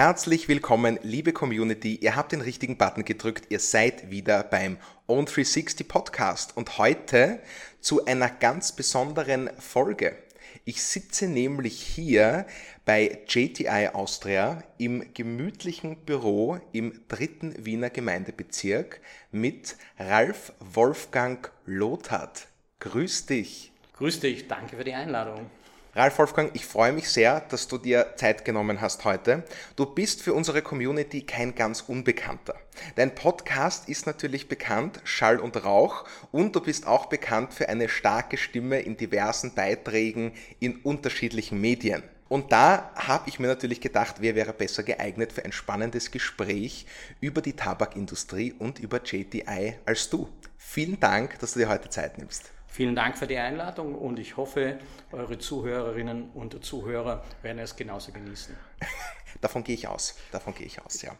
Herzlich willkommen, liebe Community. Ihr habt den richtigen Button gedrückt. Ihr seid wieder beim Own 360 Podcast und heute zu einer ganz besonderen Folge. Ich sitze nämlich hier bei JTI Austria im gemütlichen Büro im dritten Wiener Gemeindebezirk mit Ralf Wolfgang Lothar. Grüß dich. Grüß dich, danke für die Einladung. Ralf Wolfgang, ich freue mich sehr, dass du dir Zeit genommen hast heute. Du bist für unsere Community kein ganz Unbekannter. Dein Podcast ist natürlich bekannt, Schall und Rauch, und du bist auch bekannt für eine starke Stimme in diversen Beiträgen in unterschiedlichen Medien. Und da habe ich mir natürlich gedacht, wer wäre besser geeignet für ein spannendes Gespräch über die Tabakindustrie und über JTI als du. Vielen Dank, dass du dir heute Zeit nimmst. Vielen Dank für die Einladung und ich hoffe, eure Zuhörerinnen und Zuhörer werden es genauso genießen. Davon gehe ich aus. Davon gehe ich aus, ja.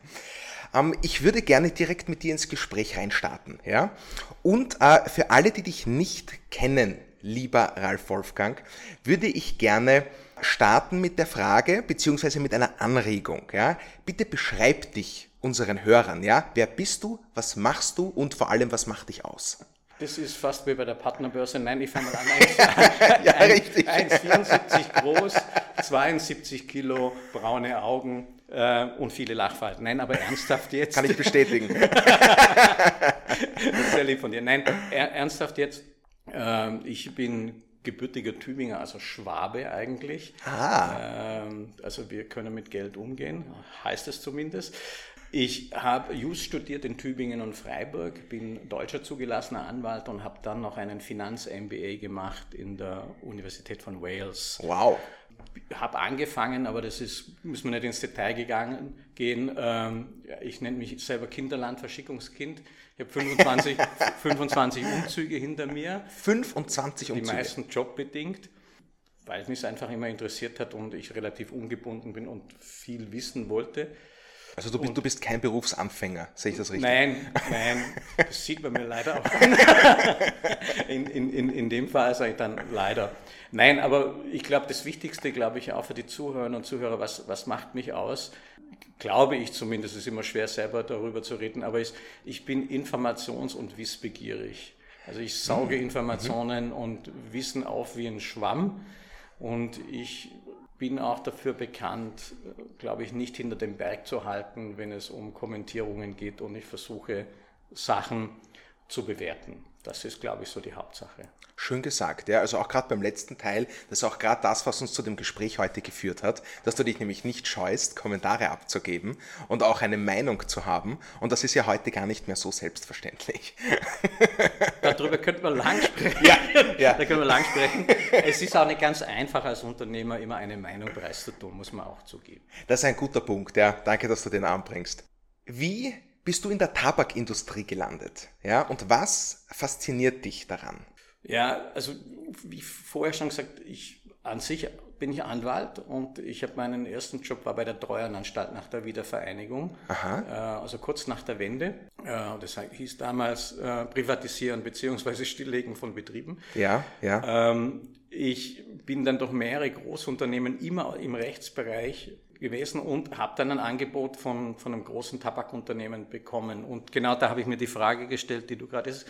Ähm, ich würde gerne direkt mit dir ins Gespräch reinstarten, ja. Und äh, für alle, die dich nicht kennen, lieber Ralf Wolfgang, würde ich gerne starten mit der Frage beziehungsweise mit einer Anregung, ja. Bitte beschreib dich unseren Hörern, ja. Wer bist du? Was machst du? Und vor allem, was macht dich aus? Das ist fast wie bei der Partnerbörse. Nein, ich fange mal an. ja, richtig. 1,74 groß, 72 Kilo, braune Augen äh, und viele Lachfalten. Nein, aber ernsthaft jetzt. Kann ich bestätigen. das ist sehr lieb von dir. Nein, er, ernsthaft jetzt. Äh, ich bin gebürtiger Tübinger, also Schwabe eigentlich. Ah. Ähm, also wir können mit Geld umgehen, heißt es zumindest. Ich habe Just studiert in Tübingen und Freiburg, bin deutscher zugelassener Anwalt und habe dann noch einen Finanz-MBA gemacht in der Universität von Wales. Wow. Habe angefangen, aber das ist, müssen wir nicht ins Detail gegangen, gehen. Ähm, ich nenne mich selber Kinderland, Verschickungskind. Ich habe 25, 25 Umzüge hinter mir. 25 Umzüge? Die meisten jobbedingt weil mich es einfach immer interessiert hat und ich relativ ungebunden bin und viel wissen wollte. Also du bist, du bist kein Berufsanfänger, sehe ich das richtig? Nein, nein, das sieht man mir leider auch. in, in, in, in dem Fall sage ich dann leider. Nein, aber ich glaube, das Wichtigste, glaube ich, auch für die Zuhörerinnen und Zuhörer, was, was macht mich aus? Glaube ich zumindest, es ist immer schwer selber darüber zu reden, aber ich, ich bin informations- und wissbegierig. Also ich sauge mhm. Informationen mhm. und Wissen auf wie ein Schwamm und ich bin auch dafür bekannt, glaube ich, nicht hinter dem Berg zu halten, wenn es um Kommentierungen geht und ich versuche, Sachen zu bewerten. Das ist, glaube ich, so die Hauptsache. Schön gesagt, ja. Also auch gerade beim letzten Teil, das ist auch gerade das, was uns zu dem Gespräch heute geführt hat, dass du dich nämlich nicht scheust, Kommentare abzugeben und auch eine Meinung zu haben. Und das ist ja heute gar nicht mehr so selbstverständlich. Darüber könnte man lang sprechen. Ja, ja. Da können wir lang sprechen. Es ist auch nicht ganz einfach, als Unternehmer immer eine Meinung preiszutun, muss man auch zugeben. Das ist ein guter Punkt, ja. Danke, dass du den anbringst. Wie bist du in der Tabakindustrie gelandet? Ja, und was fasziniert dich daran? Ja, also wie vorher schon gesagt, ich an sich bin ich Anwalt und ich habe meinen ersten Job war bei der Treuhandanstalt nach der Wiedervereinigung, Aha. Äh, also kurz nach der Wende. Äh, das hieß damals äh, Privatisieren bzw. Stilllegen von Betrieben. Ja, ja. Ähm, ich bin dann durch mehrere Großunternehmen immer im Rechtsbereich gewesen und habe dann ein Angebot von, von einem großen Tabakunternehmen bekommen. Und genau da habe ich mir die Frage gestellt, die du gerade ist,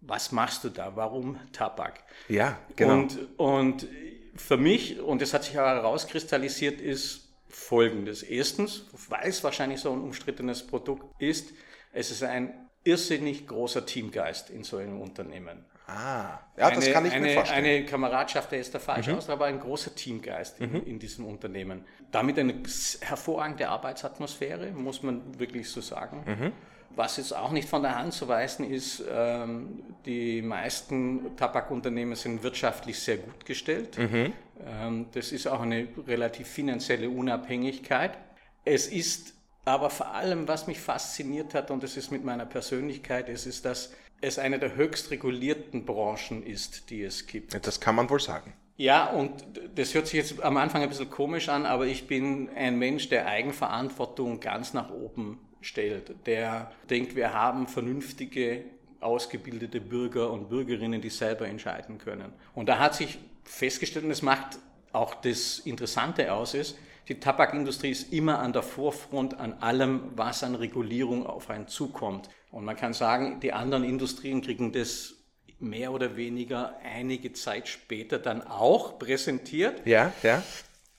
was machst du da? Warum Tabak? Ja, genau. Und, und für mich, und das hat sich auch herauskristallisiert, ist Folgendes. Erstens, weil es wahrscheinlich so ein umstrittenes Produkt ist, es ist ein irrsinnig großer Teamgeist in so einem Unternehmen. Ah, ja, eine, das kann ich eine, mir vorstellen. Eine Kameradschaft, der ist der falsche mhm. Ausdruck, aber ein großer Teamgeist in, mhm. in, diesem Unternehmen. Damit eine hervorragende Arbeitsatmosphäre, muss man wirklich so sagen. Mhm. Was jetzt auch nicht von der Hand zu weisen ist, ähm, die meisten Tabakunternehmen sind wirtschaftlich sehr gut gestellt. Mhm. Ähm, das ist auch eine relativ finanzielle Unabhängigkeit. Es ist aber vor allem, was mich fasziniert hat, und das ist mit meiner Persönlichkeit, es ist, dass es eine der höchst regulierten Branchen ist, die es gibt. Das kann man wohl sagen. Ja, und das hört sich jetzt am Anfang ein bisschen komisch an, aber ich bin ein Mensch, der Eigenverantwortung ganz nach oben stellt, der denkt, wir haben vernünftige, ausgebildete Bürger und Bürgerinnen, die selber entscheiden können. Und da hat sich festgestellt, und es macht auch das Interessante aus ist, die Tabakindustrie ist immer an der Vorfront an allem, was an Regulierung auf einen zukommt. Und man kann sagen, die anderen Industrien kriegen das mehr oder weniger einige Zeit später dann auch präsentiert. Ja, ja.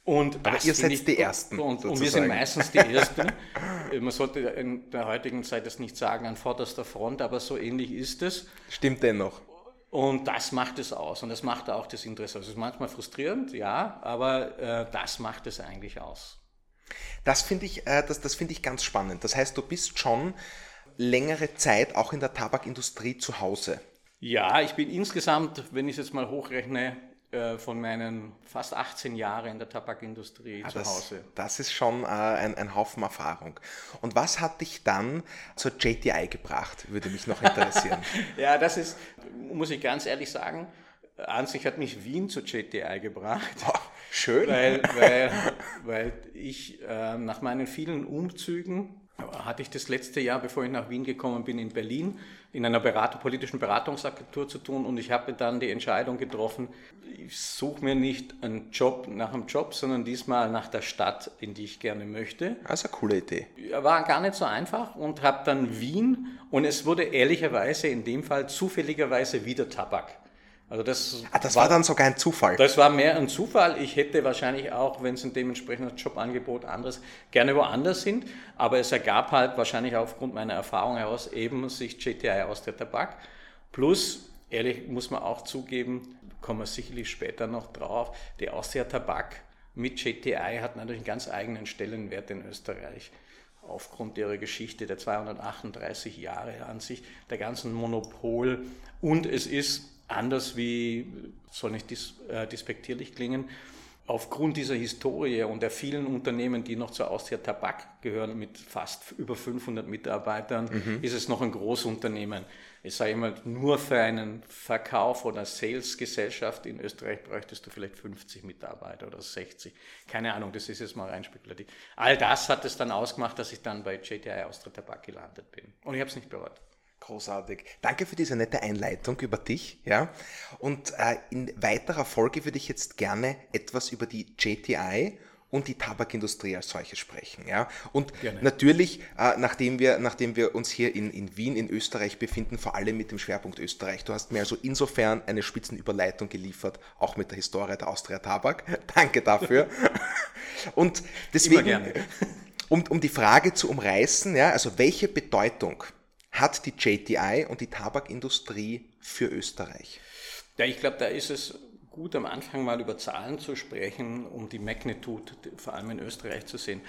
Und Aber ihr seid die Ersten. Und, und, wir sind meistens die Ersten. Man sollte in der heutigen Zeit das nicht sagen an vorderster Front, aber so ähnlich ist es. Stimmt dennoch. Und das macht es aus und das macht auch das Interesse. Also es ist manchmal frustrierend, ja, aber äh, das macht es eigentlich aus. Das finde ich, äh, das, das finde ich ganz spannend. Das heißt, du bist schon längere Zeit auch in der Tabakindustrie zu Hause. Ja, ich bin insgesamt, wenn ich es jetzt mal hochrechne, äh, von meinen fast 18 Jahren in der Tabakindustrie ja, zu das, Hause. Das ist schon äh, ein, ein Haufen Erfahrung. Und was hat dich dann zur JTI gebracht, würde mich noch interessieren. ja, das ist, muss ich ganz ehrlich sagen, an sich hat mich Wien zur JTI gebracht. Oh, schön. Weil, weil, weil ich äh, nach meinen vielen Umzügen hatte ich das letzte Jahr, bevor ich nach Wien gekommen bin, in Berlin in einer Berater, politischen Beratungsagentur zu tun und ich habe dann die Entscheidung getroffen, ich suche mir nicht einen Job nach einem Job, sondern diesmal nach der Stadt, in die ich gerne möchte. Das ist eine coole Idee. War gar nicht so einfach und habe dann Wien und es wurde ehrlicherweise in dem Fall zufälligerweise wieder Tabak. Also das, ah, das war, war, dann sogar ein Zufall. Das war mehr ein Zufall. Ich hätte wahrscheinlich auch, wenn es ein dementsprechendes Jobangebot anderes, gerne woanders sind. Aber es ergab halt wahrscheinlich aufgrund meiner Erfahrung heraus eben sich GTI aus der Tabak. Plus, ehrlich muss man auch zugeben, kommen wir sicherlich später noch drauf, die Austria Tabak mit GTI hat natürlich einen ganz eigenen Stellenwert in Österreich aufgrund ihrer Geschichte der 238 Jahre an sich, der ganzen Monopol. Und es ist anders wie, soll nicht dis, äh, dispektierlich klingen, aufgrund dieser Historie und der vielen Unternehmen, die noch zur Austria Tabak gehören, mit fast über 500 Mitarbeitern, mhm. ist es noch ein Großunternehmen. Ich sage immer, nur für einen Verkauf oder Sales-Gesellschaft in Österreich bräuchtest du vielleicht 50 Mitarbeiter oder 60. Keine Ahnung, das ist jetzt mal rein spekulativ. All das hat es dann ausgemacht, dass ich dann bei JTI Austria Tabak gelandet bin. Und ich habe es nicht bereut. Großartig. Danke für diese nette Einleitung über dich. Ja. Und äh, in weiterer Folge würde ich jetzt gerne etwas über die JTI und die Tabakindustrie als solche sprechen. Ja? Und Gerne. natürlich, äh, nachdem, wir, nachdem wir uns hier in, in Wien, in Österreich befinden, vor allem mit dem Schwerpunkt Österreich. Du hast mir also insofern eine Spitzenüberleitung geliefert, auch mit der Historie der Austria Tabak. Danke dafür. und deswegen, um, um die Frage zu umreißen, ja, also welche Bedeutung hat die JTI und die Tabakindustrie für Österreich? Ja, ich glaube, da ist es gut am Anfang mal über Zahlen zu sprechen, um die Magnitude vor allem in Österreich zu sehen.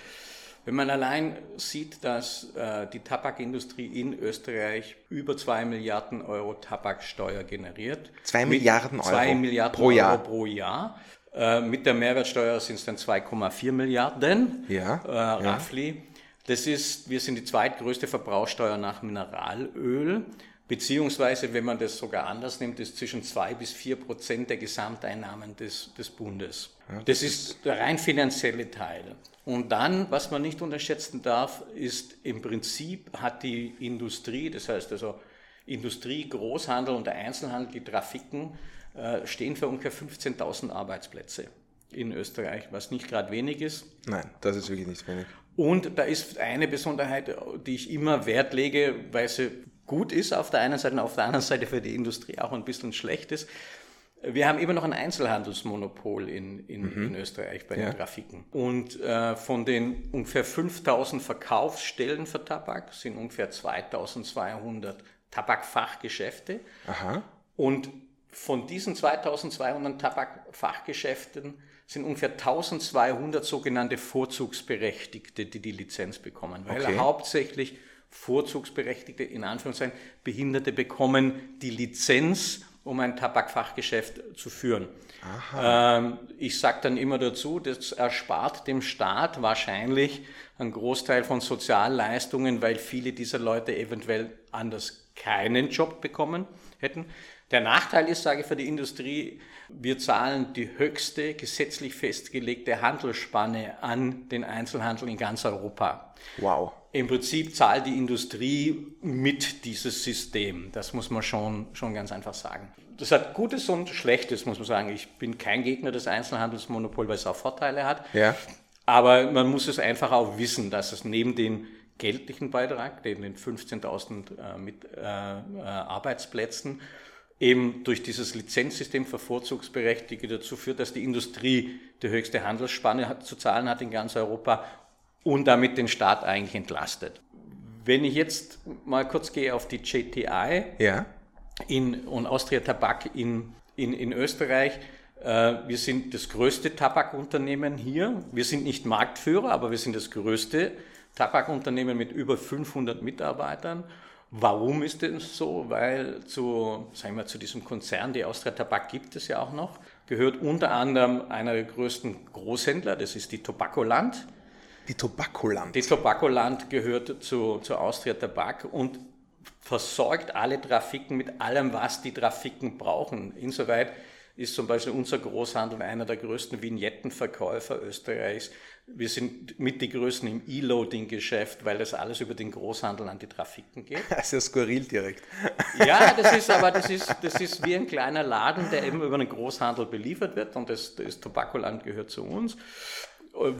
Wenn man allein sieht, dass äh, die Tabakindustrie in Österreich über 2 Milliarden Euro Tabaksteuer generiert. 2 Milliarden Euro 2 Milliarden pro Jahr. Euro pro Jahr. Äh, mit der Mehrwertsteuer sind es dann 2,4 Milliarden, ja, äh, roughly. Das ist, wir sind die zweitgrößte Verbrauchsteuer nach Mineralöl, beziehungsweise, wenn man das sogar anders nimmt, ist zwischen zwei bis vier Prozent der Gesamteinnahmen des, des Bundes. Ja, das, das ist der rein finanzielle Teil. Und dann, was man nicht unterschätzen darf, ist im Prinzip hat die Industrie, das heißt also Industrie, Großhandel und der Einzelhandel, die Trafiken, äh, stehen für ungefähr 15.000 Arbeitsplätze in Österreich, was nicht gerade wenig ist. Nein, das ist wirklich nicht wenig. Und da ist eine Besonderheit, die ich immer Wert lege, weil sie gut ist auf der einen Seite und auf der anderen Seite für die Industrie auch ein bisschen schlecht ist. Wir haben immer noch ein Einzelhandelsmonopol in, in, mhm. in Österreich bei den ja. Trafiken. Und äh, von den ungefähr 5000 Verkaufsstellen für Tabak sind ungefähr 2200 Tabakfachgeschäfte. Aha. Und von diesen 2200 Tabakfachgeschäften sind ungefähr 1200 sogenannte Vorzugsberechtigte, die die Lizenz bekommen, weil okay. hauptsächlich Vorzugsberechtigte, in Anführungszeichen Behinderte, bekommen die Lizenz, um ein Tabakfachgeschäft zu führen. Ähm, ich sage dann immer dazu, das erspart dem Staat wahrscheinlich einen Großteil von Sozialleistungen, weil viele dieser Leute eventuell anders keinen Job bekommen hätten. Der Nachteil ist, sage ich für die Industrie, wir zahlen die höchste gesetzlich festgelegte Handelsspanne an den Einzelhandel in ganz Europa. Wow. im Prinzip zahlt die Industrie mit dieses System. Das muss man schon, schon ganz einfach sagen. Das hat Gutes und Schlechtes, muss man sagen. Ich bin kein Gegner des Einzelhandelsmonopols, weil es auch Vorteile hat. Ja. Aber man muss es einfach auch wissen, dass es neben dem geldlichen Beitrag, den 15.000 äh, mit äh, äh, Arbeitsplätzen, eben durch dieses Lizenzsystem für Vorzugsberechtigte dazu führt, dass die Industrie die höchste Handelsspanne hat, zu zahlen hat in ganz Europa und damit den Staat eigentlich entlastet. Wenn ich jetzt mal kurz gehe auf die JTI ja. in, und Austria Tabak in, in, in Österreich, äh, wir sind das größte Tabakunternehmen hier. Wir sind nicht Marktführer, aber wir sind das größte Tabakunternehmen mit über 500 Mitarbeitern. Warum ist das so? Weil zu, sagen wir, zu diesem Konzern, die Austria Tabak gibt es ja auch noch, gehört unter anderem einer der größten Großhändler, das ist die Tobakoland. Die Tobakoland. Die Tobakoland gehört zu, zu Austria Tabak und versorgt alle Trafiken mit allem, was die Trafiken brauchen. Insoweit ist zum Beispiel unser Großhandel einer der größten Vignettenverkäufer Österreichs. Wir sind mit die Größten im E-Loading-Geschäft, weil das alles über den Großhandel an die Trafiken geht. Also skurril direkt. Ja, das ist aber das ist, das ist wie ein kleiner Laden, der eben über den Großhandel beliefert wird und das, das Tobakoland gehört zu uns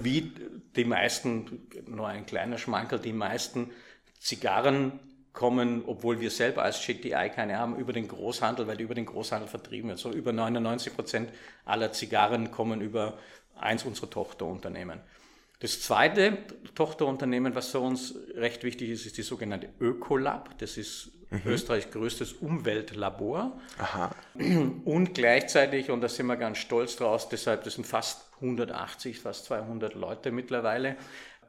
wie die meisten, nur ein kleiner Schmankerl, die meisten Zigarren kommen, obwohl wir selber als GTI keine haben, über den Großhandel, weil die über den Großhandel vertrieben wird. So über 99 Prozent aller Zigarren kommen über eins unserer Tochterunternehmen. Das zweite Tochterunternehmen, was für uns recht wichtig ist, ist die sogenannte Ökolab. Das ist mhm. Österreichs größtes Umweltlabor. Aha. Und gleichzeitig, und da sind wir ganz stolz draus, deshalb, das sind fast 180, fast 200 Leute mittlerweile,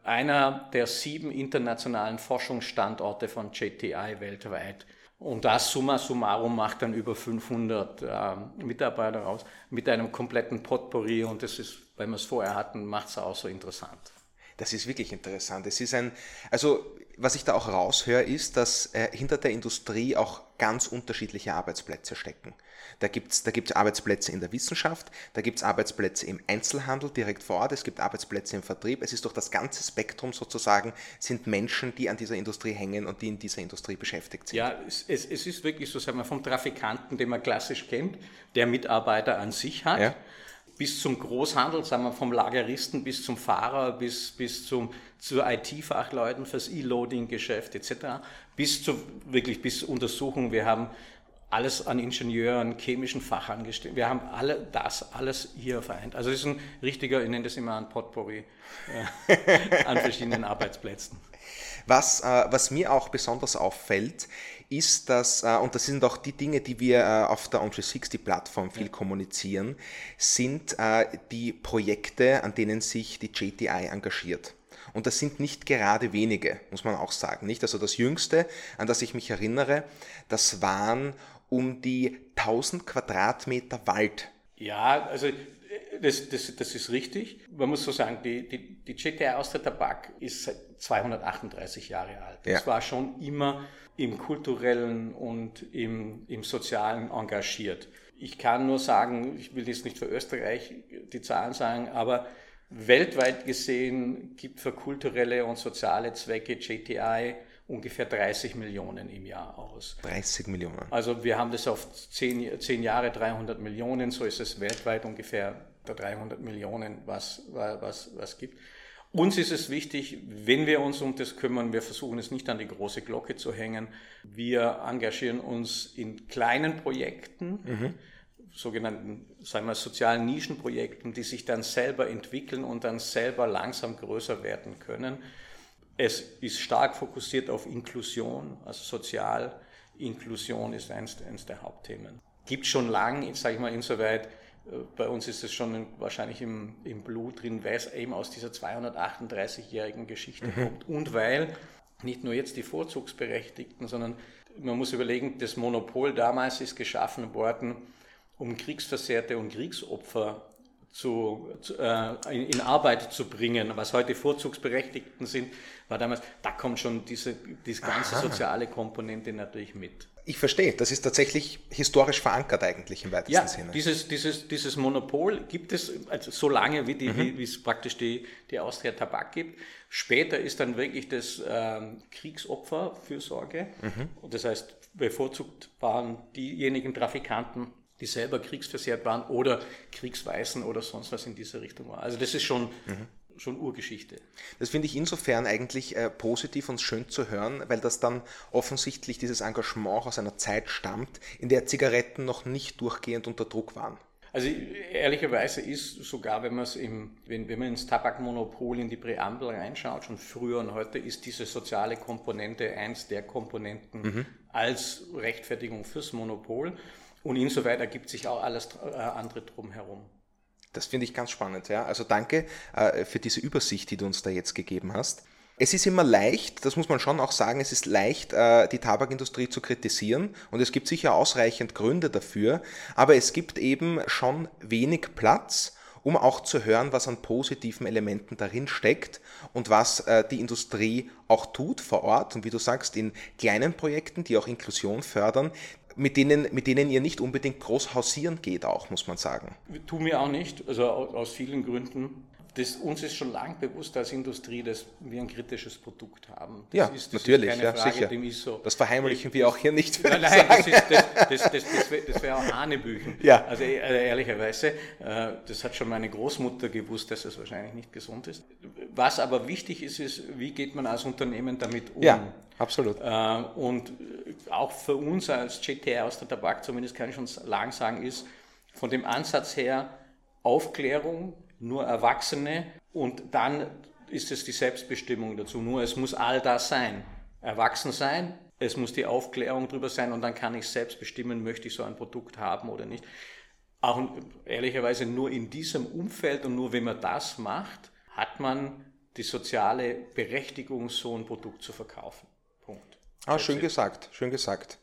einer der sieben internationalen Forschungsstandorte von JTI weltweit. Und das summa summarum macht dann über 500 äh, Mitarbeiter aus mit einem kompletten Potpourri und das ist, weil wir es vorher hatten, macht es auch so interessant. Das ist wirklich interessant. Es ist ein, also was ich da auch raushöre, ist, dass äh, hinter der Industrie auch ganz unterschiedliche Arbeitsplätze stecken. Da gibt es da gibt's Arbeitsplätze in der Wissenschaft, da gibt es Arbeitsplätze im Einzelhandel direkt vor Ort, es gibt Arbeitsplätze im Vertrieb. Es ist durch das ganze Spektrum sozusagen, sind Menschen, die an dieser Industrie hängen und die in dieser Industrie beschäftigt sind. Ja, es, es, es ist wirklich so, sagen wir, vom Trafikanten, den man klassisch kennt, der Mitarbeiter an sich hat. Ja bis zum Großhandel, sagen wir vom Lageristen bis zum Fahrer, bis, bis zum, zu IT-Fachleuten fürs E-Loading-Geschäft etc., bis zu wirklich bis Untersuchungen. Wir haben alles an Ingenieuren, chemischen Fachangestellten. Wir haben alle das, alles hier vereint. Also es ist ein richtiger, ich nenne das immer ein Potpourri äh, an verschiedenen Arbeitsplätzen. Was, äh, was mir auch besonders auffällt, ist, dass, äh, und das sind auch die Dinge, die wir äh, auf der On360-Plattform viel ja. kommunizieren, sind äh, die Projekte, an denen sich die JTI engagiert. Und das sind nicht gerade wenige, muss man auch sagen. Nicht? Also das Jüngste, an das ich mich erinnere, das waren um die 1000 Quadratmeter Wald. Ja, also das, das, das ist richtig. Man muss so sagen, die, die, die GTI Austria Tabak ist seit 238 Jahre alt. Das ja. war schon immer im kulturellen und im, im sozialen engagiert. Ich kann nur sagen, ich will jetzt nicht für Österreich die Zahlen sagen, aber weltweit gesehen gibt für kulturelle und soziale Zwecke GTI ungefähr 30 Millionen im Jahr aus. 30 Millionen. Also wir haben das auf 10, 10 Jahre 300 Millionen, so ist es weltweit ungefähr 300 Millionen, was, was, was gibt. Uns ist es wichtig, wenn wir uns um das kümmern, wir versuchen es nicht an die große Glocke zu hängen. Wir engagieren uns in kleinen Projekten, mhm. sogenannten sagen wir, sozialen Nischenprojekten, die sich dann selber entwickeln und dann selber langsam größer werden können. Es ist stark fokussiert auf Inklusion, also Sozialinklusion ist eines, eines der Hauptthemen. Gibt schon lange, sage ich mal, insoweit, bei uns ist es schon wahrscheinlich im, im Blut drin, weil es eben aus dieser 238-jährigen Geschichte mhm. kommt. Und weil nicht nur jetzt die Vorzugsberechtigten, sondern man muss überlegen, das Monopol damals ist geschaffen worden, um Kriegsversehrte und Kriegsopfer zu, zu äh, in, Arbeit zu bringen, was heute Vorzugsberechtigten sind, war damals, da kommt schon diese, diese ganze Aha. soziale Komponente natürlich mit. Ich verstehe, das ist tatsächlich historisch verankert eigentlich im weitesten ja, Sinne. Dieses, dieses, dieses Monopol gibt es also so lange, wie, die, mhm. wie, es praktisch die, die Austria Tabak gibt. Später ist dann wirklich das ähm, Kriegsopferfürsorge. Mhm. Das heißt, bevorzugt waren diejenigen Trafikanten, die selber kriegsversehrt waren oder Kriegsweisen oder sonst was in dieser Richtung war. Also das ist schon, mhm. Schon Urgeschichte. Das finde ich insofern eigentlich äh, positiv und schön zu hören, weil das dann offensichtlich dieses Engagement aus einer Zeit stammt, in der Zigaretten noch nicht durchgehend unter Druck waren. Also ehrlicherweise ist sogar, wenn im, wenn, wenn man ins Tabakmonopol in die Präambel reinschaut, schon früher und heute ist diese soziale Komponente eins der Komponenten mhm. als Rechtfertigung fürs Monopol. Und insoweit ergibt sich auch alles äh, andere drumherum. Das finde ich ganz spannend, ja. Also danke äh, für diese Übersicht, die du uns da jetzt gegeben hast. Es ist immer leicht, das muss man schon auch sagen, es ist leicht, äh, die Tabakindustrie zu kritisieren und es gibt sicher ausreichend Gründe dafür, aber es gibt eben schon wenig Platz, um auch zu hören, was an positiven Elementen darin steckt und was die Industrie auch tut vor Ort und wie du sagst, in kleinen Projekten, die auch Inklusion fördern, mit denen, mit denen ihr nicht unbedingt groß hausieren geht, auch, muss man sagen. Tun wir auch nicht, also aus vielen Gründen. Das, uns ist schon lang bewusst als Industrie, dass wir ein kritisches Produkt haben. Das ja, ist, das natürlich, ist ja, Frage, sicher. So, das verheimlichen wir auch hier nicht. Nein, nein, das, das, das, das wäre auch Hanebüchen. Ja. Also äh, ehrlicherweise, äh, das hat schon meine Großmutter gewusst, dass es wahrscheinlich nicht gesund ist. Was aber wichtig ist, ist, wie geht man als Unternehmen damit um? Ja, absolut. Äh, und auch für uns als GTR aus der Tabak, zumindest kann ich schon lang sagen, ist von dem Ansatz her Aufklärung, nur Erwachsene und dann ist es die Selbstbestimmung dazu. Nur es muss all das sein. Erwachsen sein, es muss die Aufklärung darüber sein und dann kann ich selbst bestimmen, möchte ich so ein Produkt haben oder nicht. Auch ehrlicherweise nur in diesem Umfeld und nur wenn man das macht, hat man die soziale Berechtigung, so ein Produkt zu verkaufen. Punkt. Ah, schön gesagt, schön gesagt.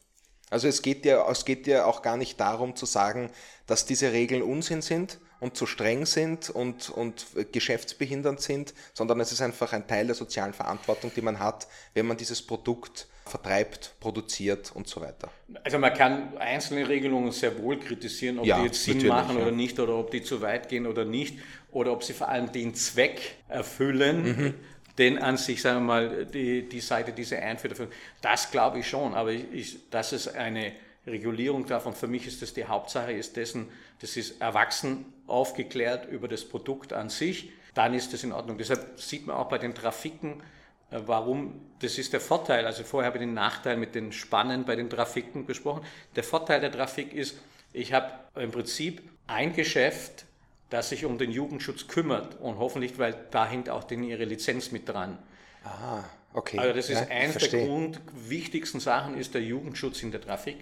Also es geht ja, es geht ja auch gar nicht darum zu sagen, dass diese Regeln Unsinn sind und zu streng sind und, und geschäftsbehindernd sind, sondern es ist einfach ein Teil der sozialen Verantwortung, die man hat, wenn man dieses Produkt vertreibt, produziert und so weiter. Also man kann einzelne Regelungen sehr wohl kritisieren, ob ja, die jetzt Sinn machen ja. oder nicht, oder ob die zu weit gehen oder nicht, oder ob sie vor allem den Zweck erfüllen. Mhm denn an sich, sagen wir mal, die, die Seite, die sie einführt, das glaube ich schon, aber ich, dass es eine Regulierung davon, für mich ist das die Hauptsache, ist dessen, das ist erwachsen aufgeklärt über das Produkt an sich, dann ist das in Ordnung. Deshalb sieht man auch bei den Trafiken, äh, warum, das ist der Vorteil, also vorher habe ich den Nachteil mit den Spannen bei den Trafiken besprochen. Der Vorteil der Trafik ist, ich habe im Prinzip ein Geschäft, das sich um den Jugendschutz kümmert und hoffentlich, weil da hängt auch denn ihre Lizenz mit dran. Ah, okay. Also das ist ja, eines der grundwichtigsten Sachen, ist der Jugendschutz in der Trafik.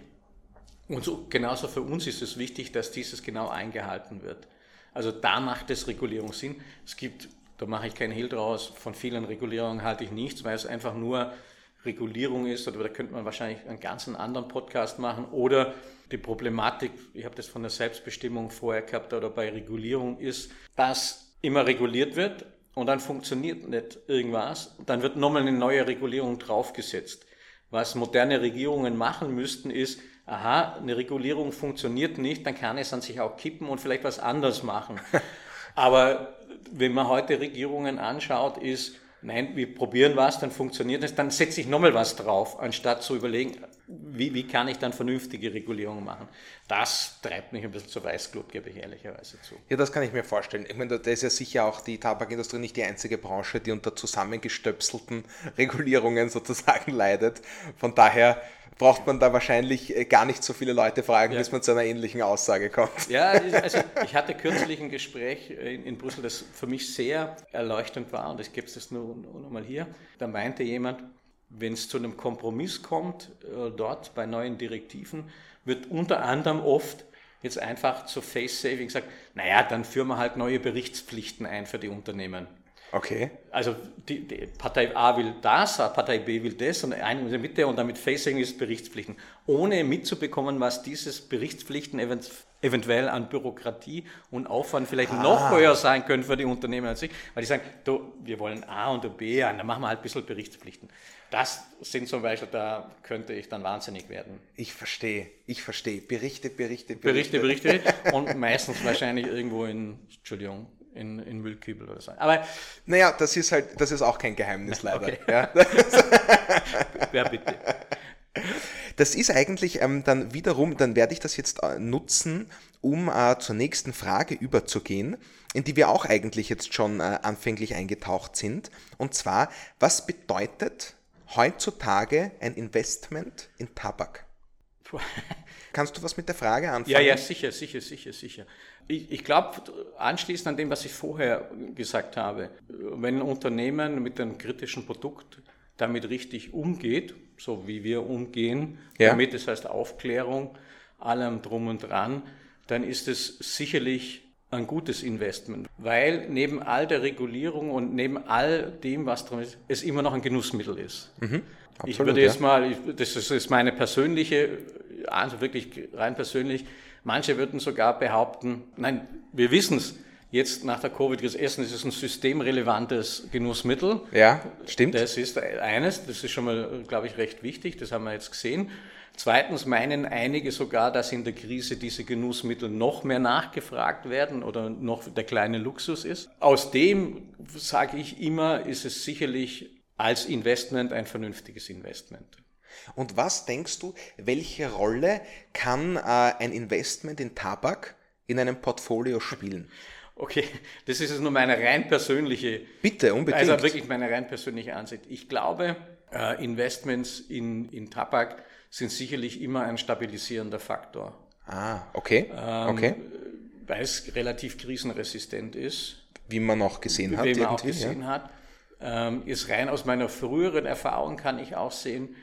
Und so, genauso für uns ist es wichtig, dass dieses genau eingehalten wird. Also da macht es Regulierung Sinn. Es gibt, da mache ich keinen Hehl draus, von vielen Regulierungen halte ich nichts, weil es einfach nur Regulierung ist, oder da könnte man wahrscheinlich einen ganz anderen Podcast machen, oder die Problematik, ich habe das von der Selbstbestimmung vorher gehabt oder bei Regulierung ist, dass immer reguliert wird und dann funktioniert nicht irgendwas, dann wird nochmal eine neue Regulierung draufgesetzt. Was moderne Regierungen machen müssten, ist, aha, eine Regulierung funktioniert nicht, dann kann es an sich auch kippen und vielleicht was anders machen. Aber wenn man heute Regierungen anschaut, ist, nein, wir probieren was, dann funktioniert es, dann setze ich nochmal was drauf, anstatt zu überlegen, wie, wie kann ich dann vernünftige Regulierungen machen. Das treibt mich ein bisschen zur Weißglut, gebe ich ehrlicherweise zu. Ja, das kann ich mir vorstellen. Ich meine, da ist ja sicher auch die Tabakindustrie nicht die einzige Branche, die unter zusammengestöpselten Regulierungen sozusagen leidet. Von daher braucht man da wahrscheinlich äh, gar nicht so viele Leute fragen, ja. bis man zu einer ähnlichen Aussage kommt. Ja, also ich hatte kürzlich ein Gespräch in, in Brüssel, das für mich sehr erleuchtend war und ich gebe es das nur, nur noch mal hier. Da meinte jemand, wenn es zu einem Kompromiss kommt, äh, dort bei neuen Direktiven, wird unter anderem oft jetzt einfach zu Face Saving gesagt, naja, dann führen wir halt neue Berichtspflichten ein für die Unternehmen. Okay. Also die, die, Partei A will das, Partei B will das und eine in der Mitte und damit Facing ist Berichtspflichten. Ohne mitzubekommen, was dieses Berichtspflichten event, eventuell an Bürokratie und Aufwand vielleicht ah. noch höher sein können für die Unternehmen als ich, weil die sagen, du, wir wollen A und B, dann machen wir halt ein bisschen Berichtspflichten. Das sind zum Beispiel, da könnte ich dann wahnsinnig werden. Ich verstehe, ich verstehe. Berichte, Berichte, Berichte. Berichte, Berichte und meistens wahrscheinlich irgendwo in, Entschuldigung, in, in Müllkübel oder so. Aber naja, das ist halt, das ist auch kein Geheimnis leider. Okay. Ja. ja, bitte. Das ist eigentlich ähm, dann wiederum, dann werde ich das jetzt äh, nutzen, um äh, zur nächsten Frage überzugehen, in die wir auch eigentlich jetzt schon äh, anfänglich eingetaucht sind. Und zwar, was bedeutet heutzutage ein Investment in Tabak? Kannst du was mit der Frage anfangen? Ja, ja, sicher, sicher, sicher, sicher. Ich, ich glaube, anschließend an dem, was ich vorher gesagt habe, wenn ein Unternehmen mit einem kritischen Produkt damit richtig umgeht, so wie wir umgehen, ja. damit, das heißt Aufklärung, allem drum und dran, dann ist es sicherlich ein gutes Investment, weil neben all der Regulierung und neben all dem, was drin ist, es immer noch ein Genussmittel ist. Mhm, absolut, ich würde jetzt mal, das ist meine persönliche, also wirklich rein persönlich, manche würden sogar behaupten, nein, wir wissen es, Jetzt nach der Covid-Krise, erstens ist es ein systemrelevantes Genussmittel. Ja, stimmt. Das ist eines, das ist schon mal, glaube ich, recht wichtig, das haben wir jetzt gesehen. Zweitens meinen einige sogar, dass in der Krise diese Genussmittel noch mehr nachgefragt werden oder noch der kleine Luxus ist. Aus dem, sage ich immer, ist es sicherlich als Investment ein vernünftiges Investment. Und was denkst du, welche Rolle kann äh, ein Investment in Tabak in einem Portfolio spielen? Okay, das ist jetzt nur meine rein persönliche. Bitte, unbedingt. Also wirklich meine rein persönliche Ansicht. Ich glaube, äh, Investments in, in Tabak sind sicherlich immer ein stabilisierender Faktor. Ah, okay. Ähm, okay. Weil es relativ krisenresistent ist. Wie man auch gesehen hat. Wie man auch gesehen ja. hat. Ähm, ist rein aus meiner früheren Erfahrung kann ich auch sehen,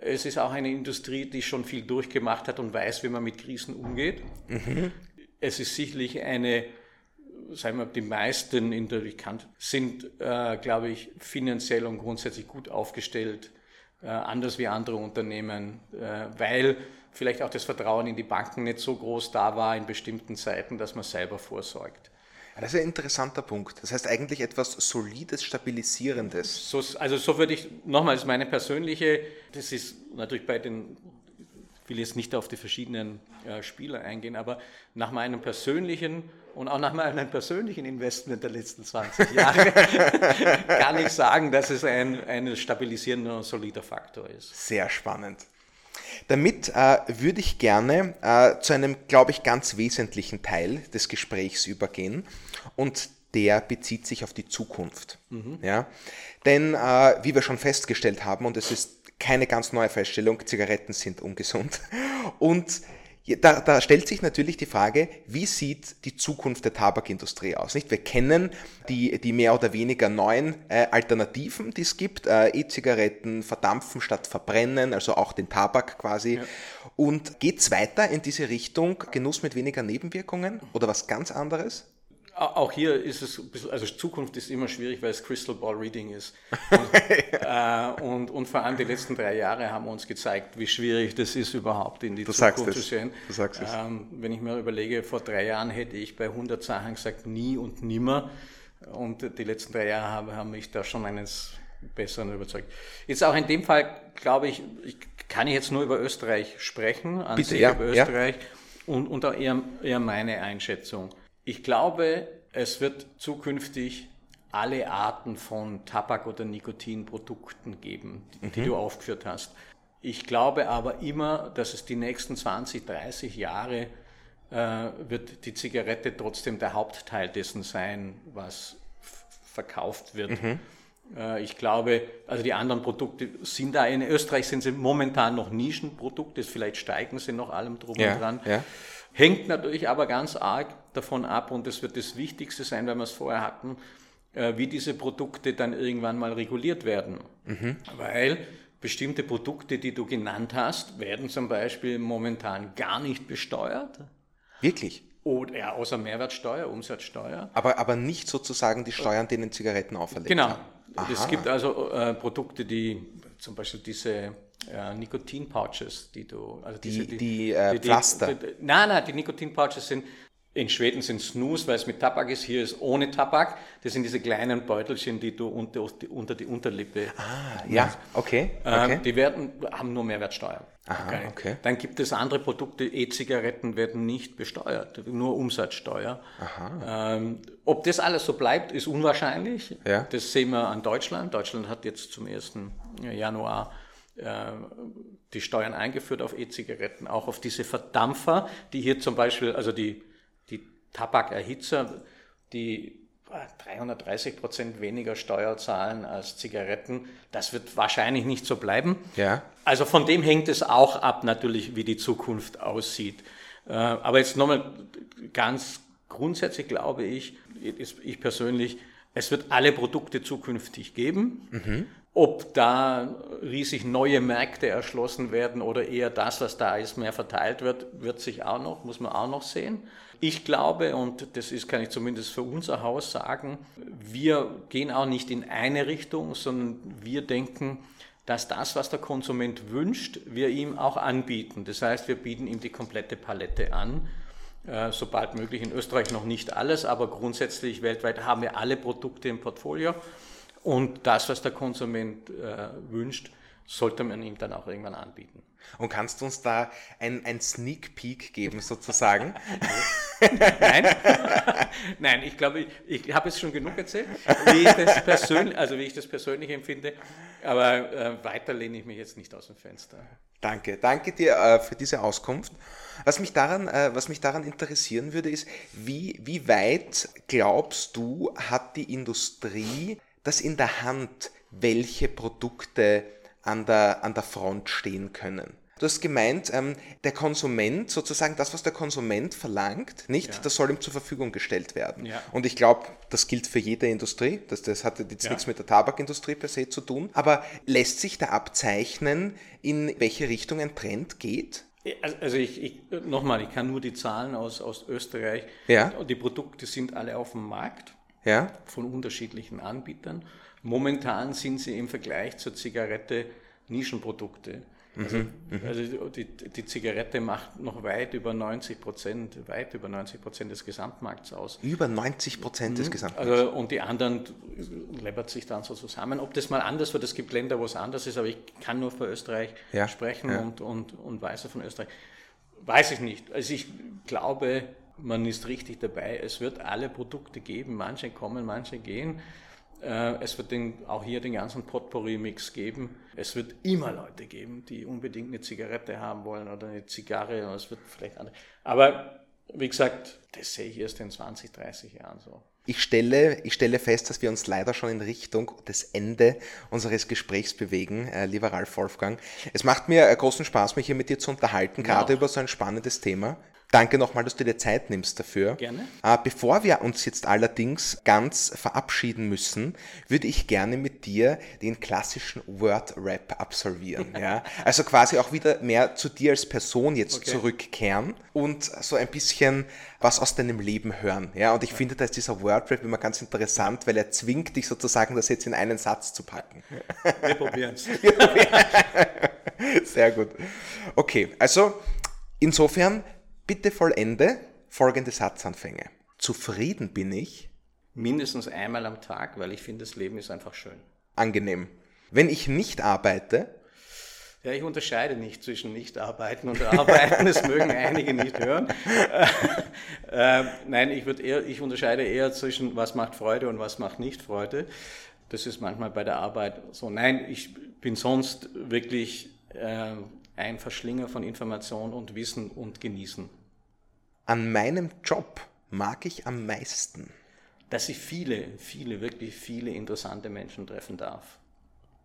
es ist auch eine Industrie, die schon viel durchgemacht hat und weiß, wie man mit Krisen umgeht. Mhm. Es ist sicherlich eine sagen wir, die meisten in der Kant sind, äh, glaube ich, finanziell und grundsätzlich gut aufgestellt, äh, anders wie andere Unternehmen, äh, weil vielleicht auch das Vertrauen in die Banken nicht so groß da war in bestimmten Zeiten, dass man selber vorsorgt. Das ist ein interessanter Punkt. Das heißt eigentlich etwas Solides, Stabilisierendes. So, also so würde ich, nochmals meine persönliche, das ist natürlich bei den, ich will jetzt nicht auf die verschiedenen äh, Spieler eingehen, aber nach meinem persönlichen und auch nach meinem persönlichen Investment der letzten 20 Jahre kann ich sagen, dass es ein, ein stabilisierender und solider Faktor ist. Sehr spannend. Damit äh, würde ich gerne äh, zu einem, glaube ich, ganz wesentlichen Teil des Gesprächs übergehen und der bezieht sich auf die Zukunft. Mhm. Ja? Denn äh, wie wir schon festgestellt haben, und es ist keine ganz neue Feststellung, Zigaretten sind ungesund. Und da, da, stellt sich natürlich die Frage, wie sieht die Zukunft der Tabakindustrie aus? Nicht? Wir kennen die, die mehr oder weniger neuen äh, Alternativen, die es gibt, äh, E-Zigaretten verdampfen statt verbrennen, also auch den Tabak quasi. Ja. Und geht es weiter in diese Richtung, Genuss mit weniger Nebenwirkungen oder was ganz anderes? Auch hier ist es, also Zukunft ist immer schwierig, weil es Crystal Ball Reading ist. Und, äh, und, und, vor allem die letzten drei Jahre haben uns gezeigt, wie schwierig das ist, überhaupt in die du Zukunft zu sehen. Du sagst es. Ähm, wenn ich mir überlege, vor drei Jahren hätte ich bei 100 Sachen gesagt, nie und nimmer. Und die letzten drei Jahre haben, haben mich da schon eines Besseren überzeugt. Jetzt auch in dem Fall, glaube ich, ich kann ich jetzt nur über Österreich sprechen, an Bitte, sich ja, über Österreich ja. und, und auch eher, eher meine Einschätzung. Ich glaube, es wird zukünftig alle Arten von Tabak- oder Nikotinprodukten geben, die, mhm. die du aufgeführt hast. Ich glaube aber immer, dass es die nächsten 20, 30 Jahre äh, wird die Zigarette trotzdem der Hauptteil dessen sein, was verkauft wird. Mhm. Äh, ich glaube, also die anderen Produkte sind da, in Österreich sind sie momentan noch Nischenprodukte, vielleicht steigen sie noch allem drum ja, und dran. Ja. Hängt natürlich aber ganz arg davon ab, und das wird das Wichtigste sein, wenn wir es vorher hatten, äh, wie diese Produkte dann irgendwann mal reguliert werden. Mhm. Weil bestimmte Produkte, die du genannt hast, werden zum Beispiel momentan gar nicht besteuert. Wirklich? Oder ja, außer Mehrwertsteuer, Umsatzsteuer. Aber, aber nicht sozusagen die Steuern, denen Zigaretten auferlegt Genau. Es gibt also äh, Produkte, die zum Beispiel diese äh, Nikotin-Pouches, die du, also diese, die, die, die, äh, Pflaster. Die, nein, nein, die Nikotin-Pouches sind In Schweden sind Snus, weil es mit Tabak ist. Hier ist ohne Tabak. Das sind diese kleinen Beutelchen, die du unter, unter die Unterlippe. Ah, ja, okay. okay. Ähm, die werden, haben nur Mehrwertsteuer. Aha, okay. okay. Dann gibt es andere Produkte, E-Zigaretten werden nicht besteuert, nur Umsatzsteuer. Ähm, ob das alles so bleibt, ist unwahrscheinlich. Ja. Das sehen wir an Deutschland. Deutschland hat jetzt zum 1. Januar äh, die Steuern eingeführt auf E-Zigaretten, auch auf diese Verdampfer, die hier zum Beispiel, also die Tabakerhitzer, die 330 Prozent weniger Steuer zahlen als Zigaretten. Das wird wahrscheinlich nicht so bleiben. Ja. Also von dem hängt es auch ab, natürlich, wie die Zukunft aussieht. Äh, aber jetzt nochmal ganz grundsätzlich glaube ich, ich persönlich, es wird alle Produkte zukünftig geben. Mhm. Ob da riesig neue Märkte erschlossen werden oder eher das, was da ist, mehr verteilt wird, wird sich auch noch, muss man auch noch sehen. Ich glaube, und das ist, kann ich zumindest für unser Haus sagen, wir gehen auch nicht in eine Richtung, sondern wir denken, dass das, was der Konsument wünscht, wir ihm auch anbieten. Das heißt, wir bieten ihm die komplette Palette an. Äh, sobald möglich in Österreich noch nicht alles, aber grundsätzlich weltweit haben wir alle Produkte im Portfolio. Und das, was der Konsument äh, wünscht, sollte man ihm dann auch irgendwann anbieten. Und kannst du uns da ein, ein Sneak Peek geben, sozusagen? Nein, Nein ich glaube, ich, ich habe es schon genug erzählt, wie ich das persönlich, also wie ich das persönlich empfinde, aber äh, weiter lehne ich mich jetzt nicht aus dem Fenster. Danke, danke dir äh, für diese Auskunft. Was mich daran, äh, was mich daran interessieren würde, ist, wie, wie weit glaubst du, hat die Industrie das in der Hand, welche Produkte an der, an der Front stehen können. Du hast gemeint, ähm, der Konsument, sozusagen das, was der Konsument verlangt, nicht, ja. das soll ihm zur Verfügung gestellt werden. Ja. Und ich glaube, das gilt für jede Industrie, das, das hat jetzt ja. nichts mit der Tabakindustrie per se zu tun. Aber lässt sich da abzeichnen, in welche Richtung ein Trend geht? Also ich, ich nochmal, ich kann nur die Zahlen aus, aus Österreich. Ja. Die Produkte sind alle auf dem Markt ja. von unterschiedlichen Anbietern. Momentan sind sie im Vergleich zur Zigarette Nischenprodukte. Also, mhm, mhm. also die, die, Zigarette macht noch weit über 90 Prozent, weit über 90 Prozent des Gesamtmarkts aus. Über 90 Prozent des mhm. Gesamtmarkts. Also, und die anderen läppert sich dann so zusammen. Ob das mal anders wird, es gibt Länder, wo es anders ist, aber ich kann nur für Österreich ja, sprechen ja. Und, und, und weiß von Österreich. Weiß ich nicht. Also ich glaube, man ist richtig dabei. Es wird alle Produkte geben. Manche kommen, manche gehen. Äh, es wird den, auch hier den ganzen Potpourri-Mix geben. Es wird immer Leute geben, die unbedingt eine Zigarette haben wollen oder eine Zigarre. Und es wird vielleicht andere. Aber wie gesagt, das sehe ich erst in 20, 30 Jahren so. Ich stelle, ich stelle fest, dass wir uns leider schon in Richtung des Ende unseres Gesprächs bewegen, äh, lieber Ralf Wolfgang. Es macht mir äh, großen Spaß, mich hier mit dir zu unterhalten, gerade über so ein spannendes Thema. Danke nochmal, dass du dir Zeit nimmst dafür. Gerne. Äh, bevor wir uns jetzt allerdings ganz verabschieden müssen, würde ich gerne mit dir den klassischen Word-Rap absolvieren. ja? Also quasi auch wieder mehr zu dir als Person jetzt okay. zurückkehren und so ein bisschen was aus deinem Leben hören. Ja? Und ich ja. finde, da ist dieser Word-Rap immer ganz interessant, weil er zwingt dich sozusagen, das jetzt in einen Satz zu packen. Wir probieren es. Sehr gut. Okay, also insofern Bitte vollende folgende Satzanfänge. Zufrieden bin ich. Mindestens einmal am Tag, weil ich finde, das Leben ist einfach schön. Angenehm. Wenn ich nicht arbeite. Ja, ich unterscheide nicht zwischen Nicht-Arbeiten und Arbeiten. Das mögen einige nicht hören. äh, nein, ich, eher, ich unterscheide eher zwischen, was macht Freude und was macht nicht Freude. Das ist manchmal bei der Arbeit so. Nein, ich bin sonst wirklich äh, ein Verschlinger von Information und Wissen und Genießen. An meinem Job mag ich am meisten. Dass ich viele, viele, wirklich viele interessante Menschen treffen darf.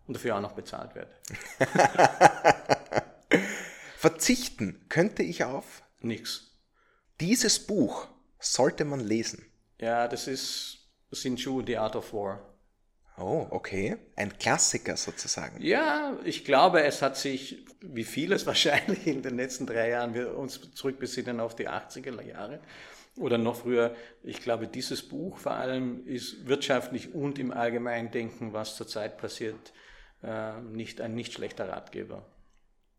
Und dafür auch noch bezahlt werde. Verzichten könnte ich auf? Nix. Dieses Buch sollte man lesen. Ja, das ist Sin Chu, The Art of War. Oh, okay. Ein Klassiker sozusagen. Ja, ich glaube, es hat sich, wie vieles wahrscheinlich in den letzten drei Jahren, wir uns zurückbesinnen auf die 80er Jahre oder noch früher. Ich glaube, dieses Buch vor allem ist wirtschaftlich und im Allgemeindenken, was zurzeit passiert, äh, nicht ein nicht schlechter Ratgeber.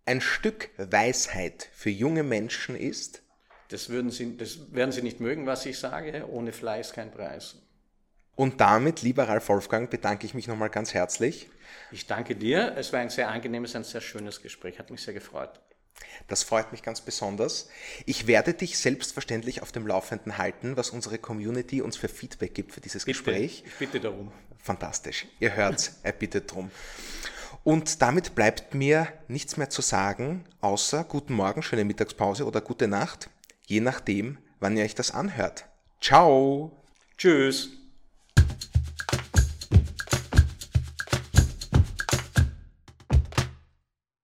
Ein Stück Weisheit für junge Menschen ist, das, würden Sie, das werden Sie nicht mögen, was ich sage. Ohne Fleiß kein Preis. Und damit, lieber Ralf Wolfgang, bedanke ich mich nochmal ganz herzlich. Ich danke dir. Es war ein sehr angenehmes, ein sehr schönes Gespräch. Hat mich sehr gefreut. Das freut mich ganz besonders. Ich werde dich selbstverständlich auf dem Laufenden halten, was unsere Community uns für Feedback gibt für dieses bitte, Gespräch. Ich bitte darum. Fantastisch. Ihr hört, er bittet drum. Und damit bleibt mir nichts mehr zu sagen, außer guten Morgen, schöne Mittagspause oder gute Nacht, je nachdem, wann ihr euch das anhört. Ciao. Tschüss.